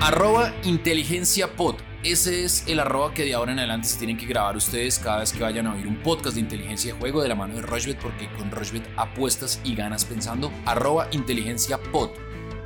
Arroba inteligenciapod. Ese es el arroba que de ahora en adelante se tienen que grabar ustedes cada vez que vayan a oír un podcast de inteligencia de juego de la mano de Rochbet, porque con Rochbet apuestas y ganas pensando. Arroba inteligenciapod.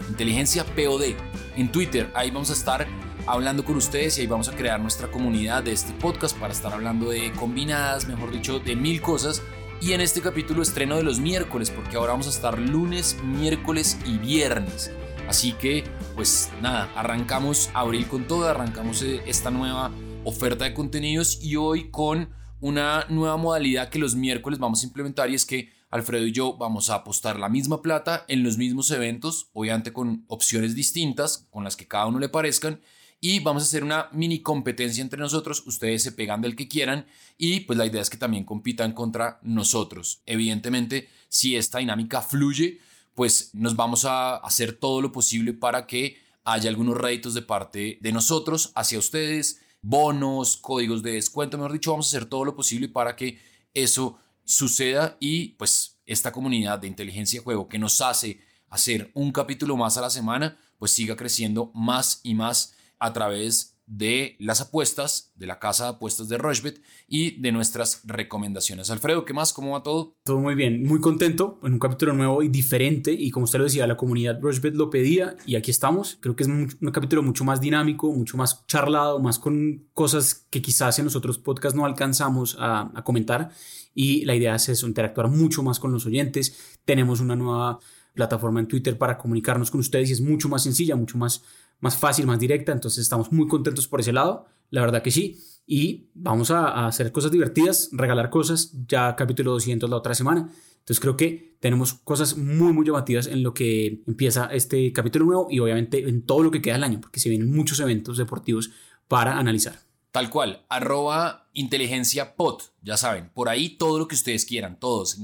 Inteligencia POD. En Twitter, ahí vamos a estar hablando con ustedes y ahí vamos a crear nuestra comunidad de este podcast para estar hablando de combinadas, mejor dicho, de mil cosas. Y en este capítulo estreno de los miércoles, porque ahora vamos a estar lunes, miércoles y viernes. Así que, pues nada, arrancamos abril con todo, arrancamos eh, esta nueva oferta de contenidos y hoy con una nueva modalidad que los miércoles vamos a implementar y es que Alfredo y yo vamos a apostar la misma plata en los mismos eventos, obviamente con opciones distintas, con las que cada uno le parezcan, y vamos a hacer una mini competencia entre nosotros, ustedes se pegan del que quieran y pues la idea es que también compitan contra nosotros. Evidentemente, si esta dinámica fluye, pues nos vamos a hacer todo lo posible para que haya algunos réditos de parte de nosotros hacia ustedes, bonos, códigos de descuento, mejor dicho, vamos a hacer todo lo posible para que eso suceda y pues esta comunidad de inteligencia de juego que nos hace hacer un capítulo más a la semana, pues siga creciendo más y más a través de las apuestas, de la casa de apuestas de Rochbet y de nuestras recomendaciones. Alfredo, ¿qué más? ¿Cómo va todo? Todo muy bien, muy contento en un capítulo nuevo y diferente y como usted lo decía, la comunidad Rochbet lo pedía y aquí estamos. Creo que es un, capítulo mucho más dinámico, mucho más charlado, más con cosas que quizás en los otros podcasts no alcanzamos a, a comentar y la idea es eso, interactuar mucho más con los oyentes. Tenemos una nueva plataforma en Twitter para comunicarnos con ustedes y es mucho más sencilla, mucho más más fácil, más directa, entonces estamos muy contentos por ese lado, la verdad que sí, y vamos a, hacer cosas divertidas, regalar cosas, ya capítulo 200 la otra semana, entonces creo que tenemos cosas muy, muy llamativas en lo que empieza este capítulo nuevo y obviamente en todo lo que queda del año, porque se vienen muchos eventos deportivos para analizar. Tal cual, arroba inteligencia pot, ya saben, por ahí todo lo que ustedes quieran, todos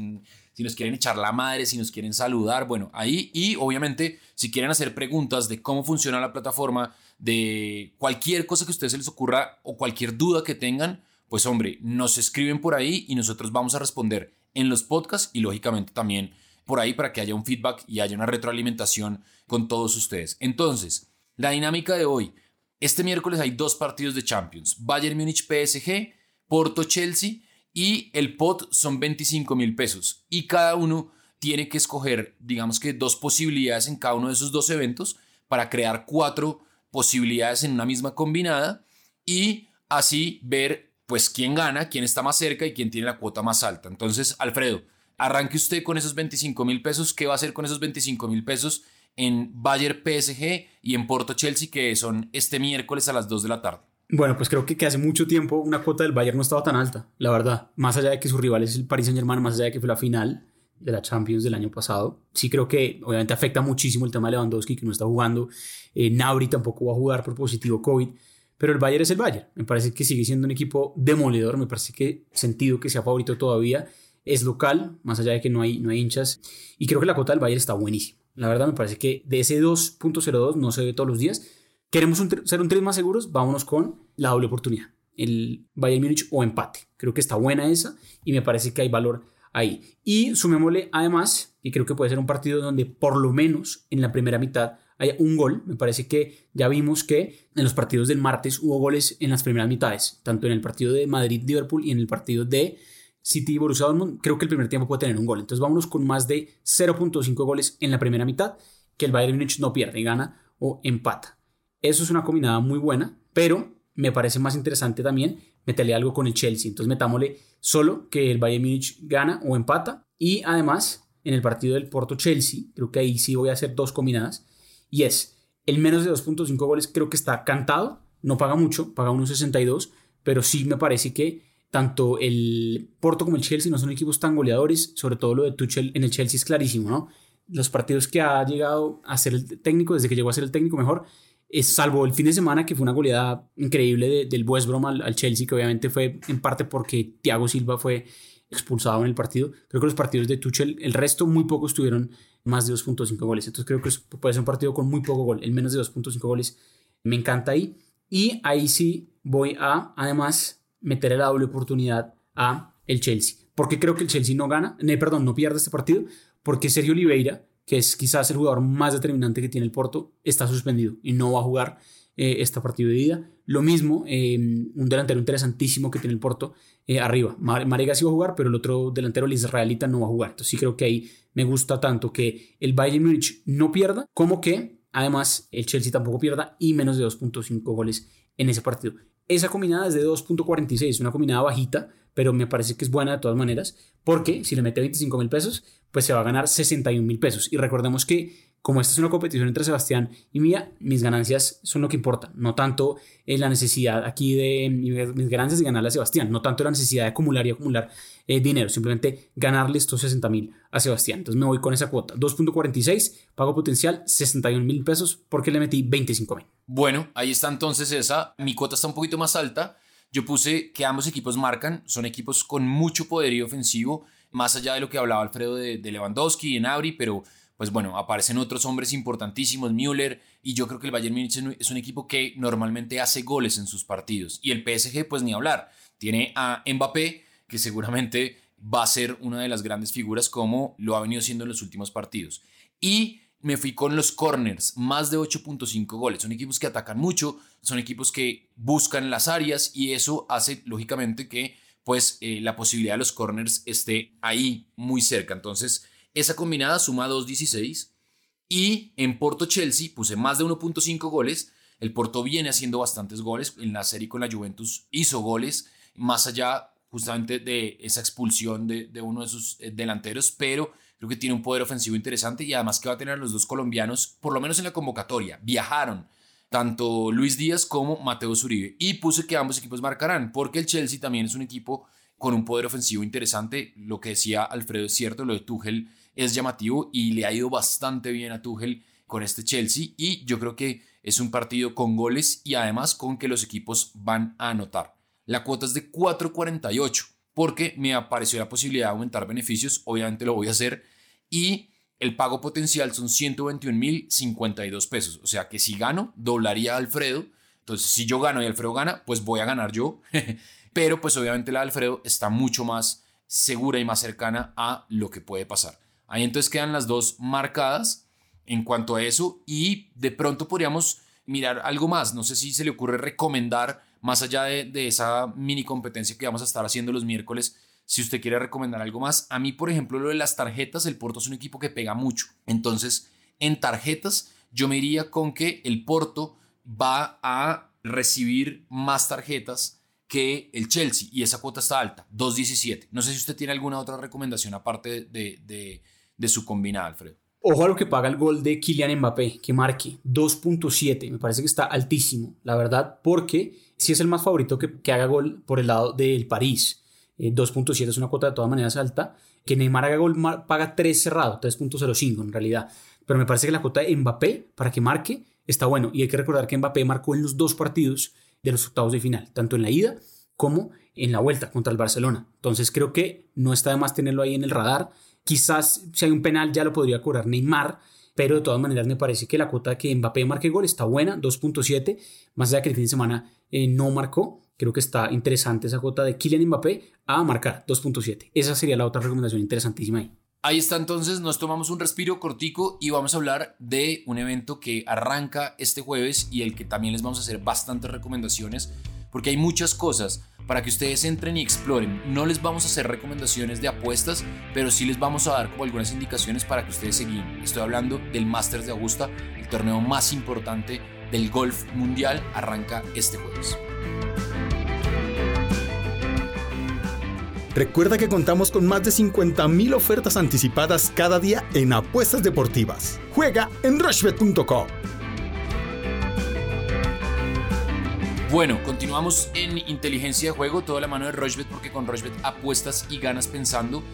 si nos quieren echar la madre, si nos quieren saludar, bueno, ahí y obviamente si quieren hacer preguntas de cómo funciona la plataforma, de cualquier cosa que a ustedes se les ocurra o cualquier duda que tengan, pues hombre, nos escriben por ahí y nosotros vamos a responder en los podcasts y lógicamente también por ahí para que haya un feedback y haya una retroalimentación con todos ustedes. Entonces, la dinámica de hoy. Este miércoles hay dos partidos de Champions. Bayern Múnich PSG, Porto Chelsea y el pot son 25 mil pesos y cada uno tiene que escoger, digamos que dos posibilidades en cada uno de esos dos eventos para crear cuatro posibilidades en una misma combinada y así ver pues quién gana, quién está más cerca y quién tiene la cuota más alta. Entonces, Alfredo, arranque usted con esos 25 mil pesos. ¿Qué va a hacer con esos 25 mil pesos en Bayern PSG y en Porto Chelsea que son este miércoles a las 2 de la tarde? Bueno, pues creo que, hace mucho tiempo una cuota del Bayern no estaba tan alta, la verdad. Más allá de que su rival es el Paris Saint Germain, más allá de que fue la final de la Champions del año pasado. Sí creo que obviamente afecta muchísimo el tema de Lewandowski, que no está jugando. Eh, Nauri tampoco va a jugar por positivo COVID. Pero el Bayern es el Bayern. Me parece que sigue siendo un equipo demoledor. Me parece que sentido que sea favorito todavía. Es local, más allá de que no hay, no hay hinchas. Y creo que la cuota del Bayern está buenísima. La verdad me parece que de ese 2.02 no se ve todos los días ¿Queremos ser un 3 más seguros? Vámonos con la doble oportunidad. El Bayern Múnich o empate. Creo que está buena esa y me parece que hay valor ahí. Y sumémosle además, y creo que puede ser un partido donde por lo menos en la primera mitad haya un gol. Me parece que ya vimos que en los partidos del martes hubo goles en las primeras mitades, tanto en el partido de Madrid-Liverpool y en el partido de City Borussia Dortmund. Creo que el primer tiempo puede tener un gol. Entonces vámonos con más de 0.5 goles en la primera mitad, que el Bayern Múnich no pierde, gana o empata. Eso es una combinada muy buena, pero me parece más interesante también meterle algo con el Chelsea. Entonces metámosle solo que el Bayern Múnich gana o empata. Y además, en el partido del Porto Chelsea, creo que ahí sí voy a hacer dos combinadas. Y es el menos de 2.5 goles, creo que está cantado. No paga mucho, paga unos 62, pero sí me parece que tanto el Porto como el Chelsea no son equipos tan goleadores, sobre todo lo de Tuchel en el Chelsea es clarísimo, ¿no? Los partidos que ha llegado a ser el técnico, desde que llegó a ser el técnico mejor, es, salvo el fin de semana, que fue una goleada increíble del West Brom al, Chelsea, que obviamente fue en parte porque Thiago Silva fue expulsado en el partido. Creo que los partidos de Tuchel, el resto muy pocos tuvieron más de 2.5 goles. Entonces creo que puede ser un partido con muy poco gol, el menos de 2.5 goles. Me encanta ahí. Y ahí sí voy a, además, meter la doble oportunidad a el Chelsea. Porque creo que el Chelsea no gana, no, perdón, no pierde este partido, porque Sergio Oliveira que es quizás el jugador más determinante que tiene el Porto, está suspendido y no va a jugar eh, este partido de ida. Lo mismo, eh, un delantero interesantísimo que tiene el Porto eh, arriba. Marega sí va a jugar, pero el otro delantero, el israelita, no va a jugar. Entonces sí creo que ahí me gusta tanto que el Bayern Múnich no pierda, como que además el Chelsea tampoco pierda y menos de 2.5 goles en ese partido. Esa combinada es de 2.46, una combinada bajita, pero me parece que es buena de todas maneras, porque si le mete 25 mil pesos, pues se va a ganar 61 mil pesos. Y recordemos que como esta es una competición entre Sebastián y mía, mis ganancias son lo que importa, no tanto eh, la necesidad aquí de mis ganancias de ganarle a Sebastián, no tanto la necesidad de acumular y acumular eh, dinero, simplemente ganarle estos 60 mil a Sebastián. Entonces me voy con esa cuota, 2.46, pago potencial 61 mil pesos porque le metí 25 mil. Bueno, ahí está entonces esa, mi cuota está un poquito más alta. Yo puse que ambos equipos marcan, son equipos con mucho poderío ofensivo, más allá de lo que hablaba Alfredo de, Lewandowski en Abri, pero pues bueno, aparecen otros hombres importantísimos, Müller, y yo creo que el Bayern Múnich es un equipo que normalmente hace goles en sus partidos. Y el PSG, pues ni hablar, tiene a Mbappé, que seguramente va a ser una de las grandes figuras como lo ha venido siendo en los últimos partidos. Y me fui con los corners, más de 8.5 goles. Son equipos que atacan mucho, son equipos que buscan las áreas y eso hace lógicamente que pues eh, la posibilidad de los corners esté ahí muy cerca. Entonces, esa combinada suma 2.16 y en Porto Chelsea puse más de 1.5 goles. El Porto viene haciendo bastantes goles. En la serie con la Juventus hizo goles, más allá justamente de esa expulsión de, uno de sus eh, delanteros, pero creo que tiene un poder ofensivo interesante y además que va a tener a los dos colombianos, por lo menos en la convocatoria. Viajaron tanto Luis Díaz como Mateo Zuribe y puse que ambos equipos marcarán, porque el Chelsea también es un equipo con un poder ofensivo interesante. Lo que decía Alfredo es cierto, lo de Tuchel es llamativo y le ha ido bastante bien a Tuchel con este Chelsea y yo creo que es un partido con goles y además con que los equipos van a anotar. La cuota es de 4.48 porque me apareció la posibilidad de aumentar beneficios, obviamente lo voy a hacer y el pago potencial son 121.052 pesos, o sea que si gano doblaría a Alfredo, entonces si yo gano y Alfredo gana, pues voy a ganar yo, pero pues obviamente la de Alfredo está mucho más segura y más cercana a lo que puede pasar. Ahí entonces quedan las dos marcadas en cuanto a eso y de pronto podríamos mirar algo más. No sé si se le ocurre recomendar, más allá de, esa mini competencia que vamos a estar haciendo los miércoles, si usted quiere recomendar algo más. A mí, por ejemplo, lo de las tarjetas, el Porto es un equipo que pega mucho. Entonces, en tarjetas, yo me iría con que el Porto va a recibir más tarjetas que el Chelsea y esa cuota está alta, 2.17. No sé si usted tiene alguna otra recomendación aparte de de su combinada, Alfredo. Ojo a lo que paga el gol de Kylian Mbappé, que marque 2.7. Me parece que está altísimo, la verdad, porque si es el más favorito que, que haga gol por el lado del París. 2.7 eh, es una cuota de todas maneras alta. Que Neymar haga gol paga 3 cerrado, 3.05 en realidad. Pero me parece que la cuota de Mbappé para que marque está bueno. Y hay que recordar que Mbappé marcó en los dos partidos de los octavos de final, tanto en la ida como en la vuelta contra el Barcelona. Entonces creo que no está de más tenerlo ahí en el radar. Quizás si hay un penal ya lo podría cobrar Neymar, pero de todas maneras me parece que la cuota que Mbappé marque gol está buena, 2.7, más allá que el fin de semana eh, no marcó. Creo que está interesante esa cuota de Kylian Mbappé a marcar 2.7. Esa sería la otra recomendación interesantísima ahí. Ahí está entonces, nos tomamos un respiro cortico y vamos a hablar de un evento que arranca este jueves y el que también les vamos a hacer bastantes recomendaciones porque hay muchas cosas para que ustedes entren y exploren. No les vamos a hacer recomendaciones de apuestas, pero sí les vamos a dar como algunas indicaciones para que ustedes se Estoy hablando del Masters de Augusta, el torneo más importante del golf mundial, arranca este jueves. Recuerda que contamos con más de 50.000 ofertas anticipadas cada día en apuestas deportivas. Juega en rushbet.com. Bueno, continuamos en inteligencia de juego, toda la mano de Rochbet, porque con Rochbet apuestas y ganas pensando.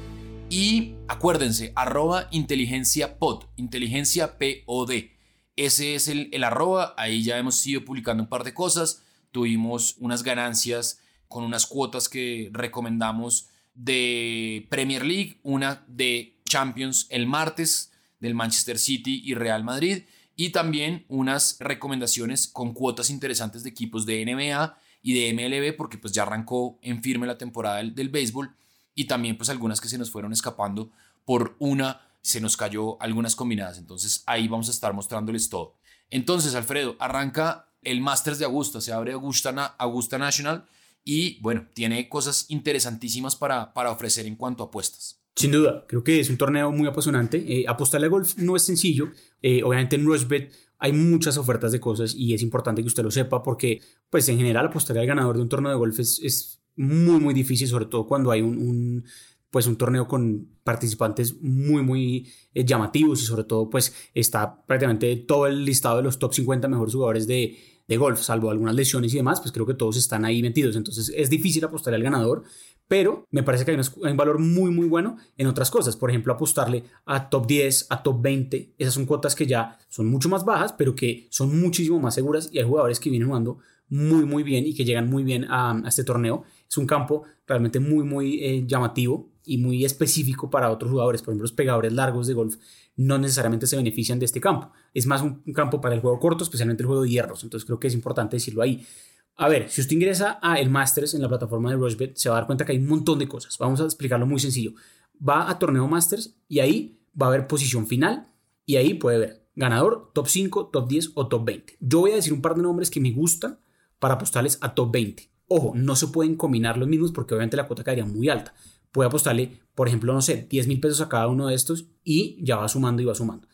Y acuérdense, arroba inteligencia pod, inteligencia POD. Ese es el, el arroba, ahí ya hemos ido publicando un par de cosas. Tuvimos unas ganancias con unas cuotas que recomendamos de Premier League, una de Champions el martes del Manchester City y Real Madrid y también unas recomendaciones con cuotas interesantes de equipos de NBA y de MLB porque pues ya arrancó en firme la temporada del, béisbol y también pues algunas que se nos fueron escapando por una se nos cayó algunas combinadas. Entonces ahí vamos a estar mostrándoles todo. Entonces, Alfredo, arranca el Masters de Augusta, se abre Augusta, Augusta National y bueno, tiene cosas interesantísimas para, para ofrecer en cuanto a apuestas. Sin duda, creo que es un torneo muy apasionante. Eh, apostarle a golf no es sencillo. Eh, obviamente en Rushbet hay muchas ofertas de cosas y es importante que usted lo sepa porque, pues en general, apostarle al ganador de un torneo de golf es, es muy, muy difícil, sobre todo cuando hay un, pues un torneo con participantes muy, muy eh, llamativos y sobre todo, pues está prácticamente todo el listado de los top 50 mejores jugadores de, de golf, salvo algunas lesiones y demás, pues creo que todos están ahí metidos. Entonces es difícil apostarle al ganador pero me parece que hay, un valor muy, muy bueno en otras cosas. Por ejemplo, apostarle a top 10, a top 20. Esas son cuotas que ya son mucho más bajas, pero que son muchísimo más seguras y hay jugadores que vienen jugando muy, muy bien y que llegan muy bien a, este torneo. Es un campo realmente muy, muy eh, llamativo y muy específico para otros jugadores. Por ejemplo, los pegadores largos de golf no necesariamente se benefician de este campo. Es más un, campo para el juego corto, especialmente el juego de hierros. Entonces creo que es importante decirlo ahí. A ver, si usted ingresa a el Masters en la plataforma de Rushbet, se va a dar cuenta que hay un montón de cosas. Vamos a explicarlo muy sencillo. Va a torneo Masters y ahí va a haber posición final y ahí puede ver ganador, top 5, top 10 o top 20. Yo voy a decir un par de nombres que me gustan para apostarles a top 20. Ojo, no se pueden combinar los mismos porque obviamente la cuota caería muy alta. Puede apostarle, por ejemplo, no sé, 10 mil pesos a cada uno de estos y ya va sumando y va sumando.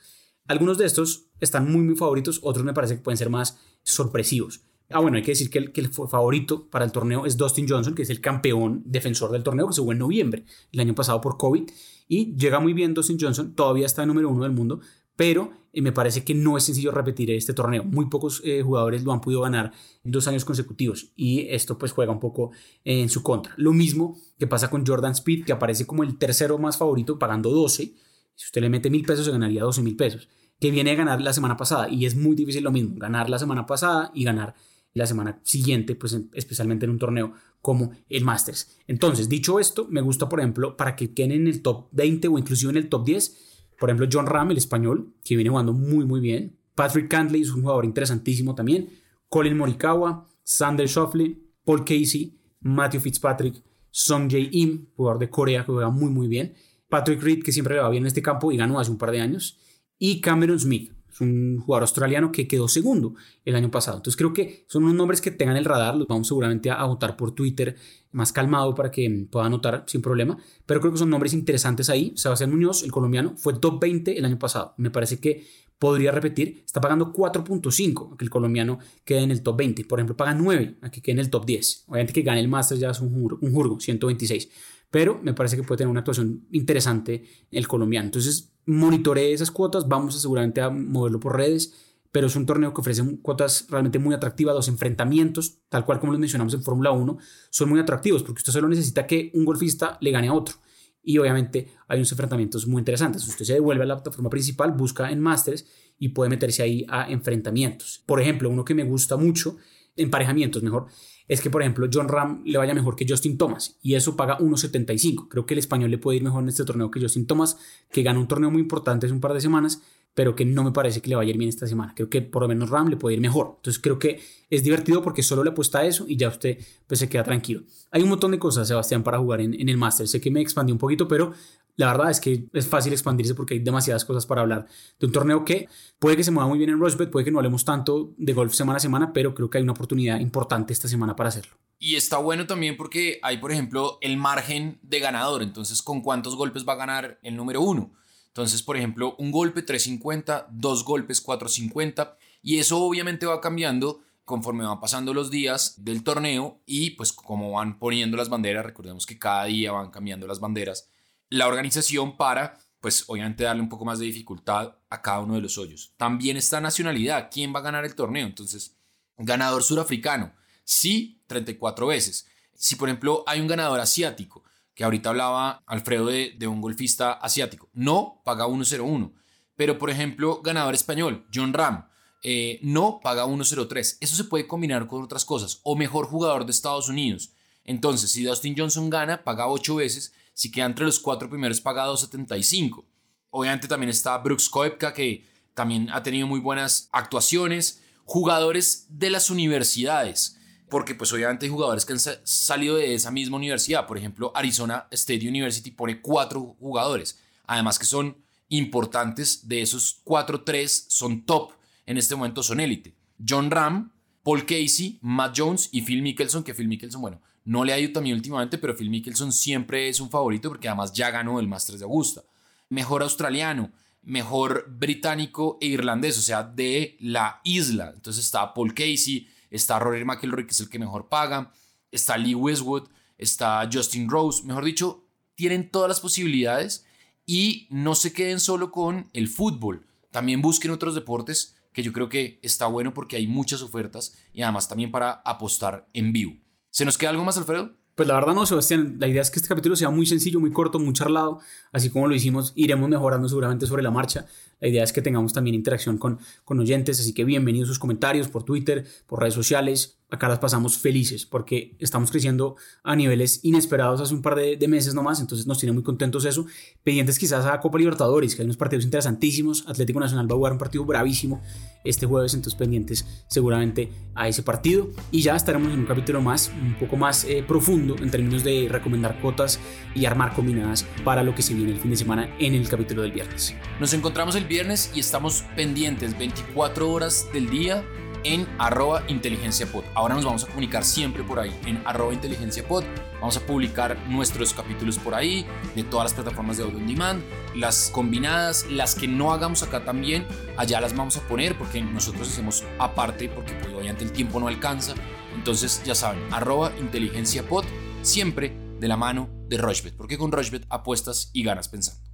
Algunos de estos están muy, muy favoritos, otros me parece que pueden ser más sorpresivos. Ah, bueno, hay que decir que el, favorito para el torneo es Dustin Johnson, que es el campeón defensor del torneo, que se jugó en noviembre, el año pasado por COVID. Y llega muy bien Dustin Johnson, todavía está en número uno del mundo, pero eh, me parece que no es sencillo repetir este torneo. Muy pocos eh, jugadores lo han podido ganar en dos años consecutivos y esto pues juega un poco en su contra. Lo mismo que pasa con Jordan Speed, que aparece como el tercero más favorito pagando 12. Si usted le mete mil pesos, se ganaría 12 mil pesos, que viene a ganar la semana pasada y es muy difícil lo mismo, ganar la semana pasada y ganar la semana siguiente, pues especialmente en un torneo como el Masters. Entonces, dicho esto, me gusta, por ejemplo, para que queden en el top 20 o inclusive en el top 10, por ejemplo, John Ram, el español, que viene jugando muy, muy bien. Patrick Cantley es un jugador interesantísimo también. Colin Morikawa, Sander Schauffele, Paul Casey, Matthew Fitzpatrick, Song Jae Im, jugador de Corea que juega muy, muy bien. Patrick Reed, que siempre le va bien en este campo y ganó hace un par de años. Y Cameron Smith, un jugador australiano que quedó segundo el año pasado. Entonces creo que son unos nombres que tengan el radar, los vamos seguramente a, votar por Twitter más calmado para que puedan anotar sin problema, pero creo que son nombres interesantes ahí. Sebastián Muñoz, el colombiano, fue top 20 el año pasado. Me parece que podría repetir, está pagando 4.5 a que el colombiano quede en el top 20. Por ejemplo, paga 9 a que quede en el top 10. Obviamente que gane el Masters ya es un, un jurgo, 126 pero me parece que puede tener una actuación interesante el colombiano. Entonces, monitoree esas cuotas, vamos a seguramente a moverlo por redes, pero es un torneo que ofrece cuotas realmente muy atractivas, los enfrentamientos, tal cual como los mencionamos en Fórmula 1, son muy atractivos porque usted solo necesita que un golfista le gane a otro. Y obviamente hay unos enfrentamientos muy interesantes. Usted se devuelve a la plataforma principal, busca en Masters y puede meterse ahí a enfrentamientos. Por ejemplo, uno que me gusta mucho, emparejamientos mejor, es que, por ejemplo, John Ram le vaya mejor que Justin Thomas y eso paga 1.75. Creo que el español le puede ir mejor en este torneo que Justin Thomas, que ganó un torneo muy importante hace un par de semanas, pero que no me parece que le vaya a ir bien esta semana. Creo que por lo menos Ram le puede ir mejor. Entonces creo que es divertido porque solo le apuesta a eso y ya usted pues, se queda tranquilo. Hay un montón de cosas, Sebastián, para jugar en, el Master. Sé que me expandí un poquito, pero la verdad es que es fácil expandirse porque hay demasiadas cosas para hablar de un torneo que puede que se mueva muy bien en Rushbet, puede que no hablemos tanto de golf semana a semana, pero creo que hay una oportunidad importante esta semana para hacerlo. Y está bueno también porque hay, por ejemplo, el margen de ganador. Entonces, ¿con cuántos golpes va a ganar el número uno? Entonces, por ejemplo, un golpe 350, dos golpes 450. Y eso obviamente va cambiando conforme van pasando los días del torneo y pues como van poniendo las banderas, recordemos que cada día van cambiando las banderas la organización para, pues obviamente darle un poco más de dificultad a cada uno de los hoyos. También está nacionalidad, quién va a ganar el torneo. Entonces, ganador surafricano, sí, 34 veces. Si por ejemplo hay un ganador asiático, que ahorita hablaba Alfredo de, de un golfista asiático, no, paga 1.01. Pero por ejemplo, ganador español, John Ram, eh, no paga 1.03. Eso se puede combinar con otras cosas. O mejor jugador de Estados Unidos. Entonces, si Dustin Johnson gana, paga 8 veces si queda entre los cuatro primeros pagado 75. Obviamente también está Brooks Koepka, que también ha tenido muy buenas actuaciones. Jugadores de las universidades, porque pues obviamente hay jugadores que han salido de esa misma universidad. Por ejemplo, Arizona State University pone cuatro jugadores. Además que son importantes de esos 4-3 son top en este momento, son élite. John Ram, Paul Casey, Matt Jones y Phil Mickelson, que Phil Mickelson, bueno, no le ha ido también últimamente, pero Phil Mickelson siempre es un favorito porque además ya ganó el Masters de Augusta. Mejor australiano, mejor británico e irlandés, o sea, de la isla. Entonces está Paul Casey, está Rory McIlroy, que es el que mejor paga, está Lee Westwood, está Justin Rose, mejor dicho, tienen todas las posibilidades y no se queden solo con el fútbol, también busquen otros deportes que yo creo que está bueno porque hay muchas ofertas y además también para apostar en vivo. ¿Se nos queda algo más, Alfredo? Pues la verdad no, Sebastián. La idea es que este capítulo sea muy sencillo, muy corto, muy charlado. Así como lo hicimos, iremos mejorando seguramente sobre la marcha. La idea es que tengamos también interacción con, con oyentes. Así que bienvenidos sus comentarios por Twitter, por redes sociales. Acá las pasamos felices porque estamos creciendo a niveles inesperados hace un par de, de meses nomás. Entonces nos tiene muy contentos eso. Pendientes quizás a Copa Libertadores, que hay unos partidos interesantísimos. Atlético Nacional va a jugar un partido bravísimo este jueves. Entonces pendientes seguramente a ese partido. Y ya estaremos en un capítulo más, un poco más eh, profundo en términos de recomendar cuotas y armar combinadas para lo que se viene el fin de semana en el capítulo del viernes. Nos encontramos el viernes y estamos pendientes 24 horas del día en arroba inteligenciapod. Ahora nos vamos a comunicar siempre por ahí en arroba inteligenciapod. Vamos a publicar nuestros capítulos por ahí, de todas las plataformas de audio on demand, las combinadas, las que no hagamos acá también, allá las vamos a poner porque nosotros hacemos aparte porque pues, obviamente el tiempo no alcanza. Entonces ya saben, arroba inteligenciapod, siempre de la mano de Rochbet, porque con Rochbet apuestas y ganas pensando.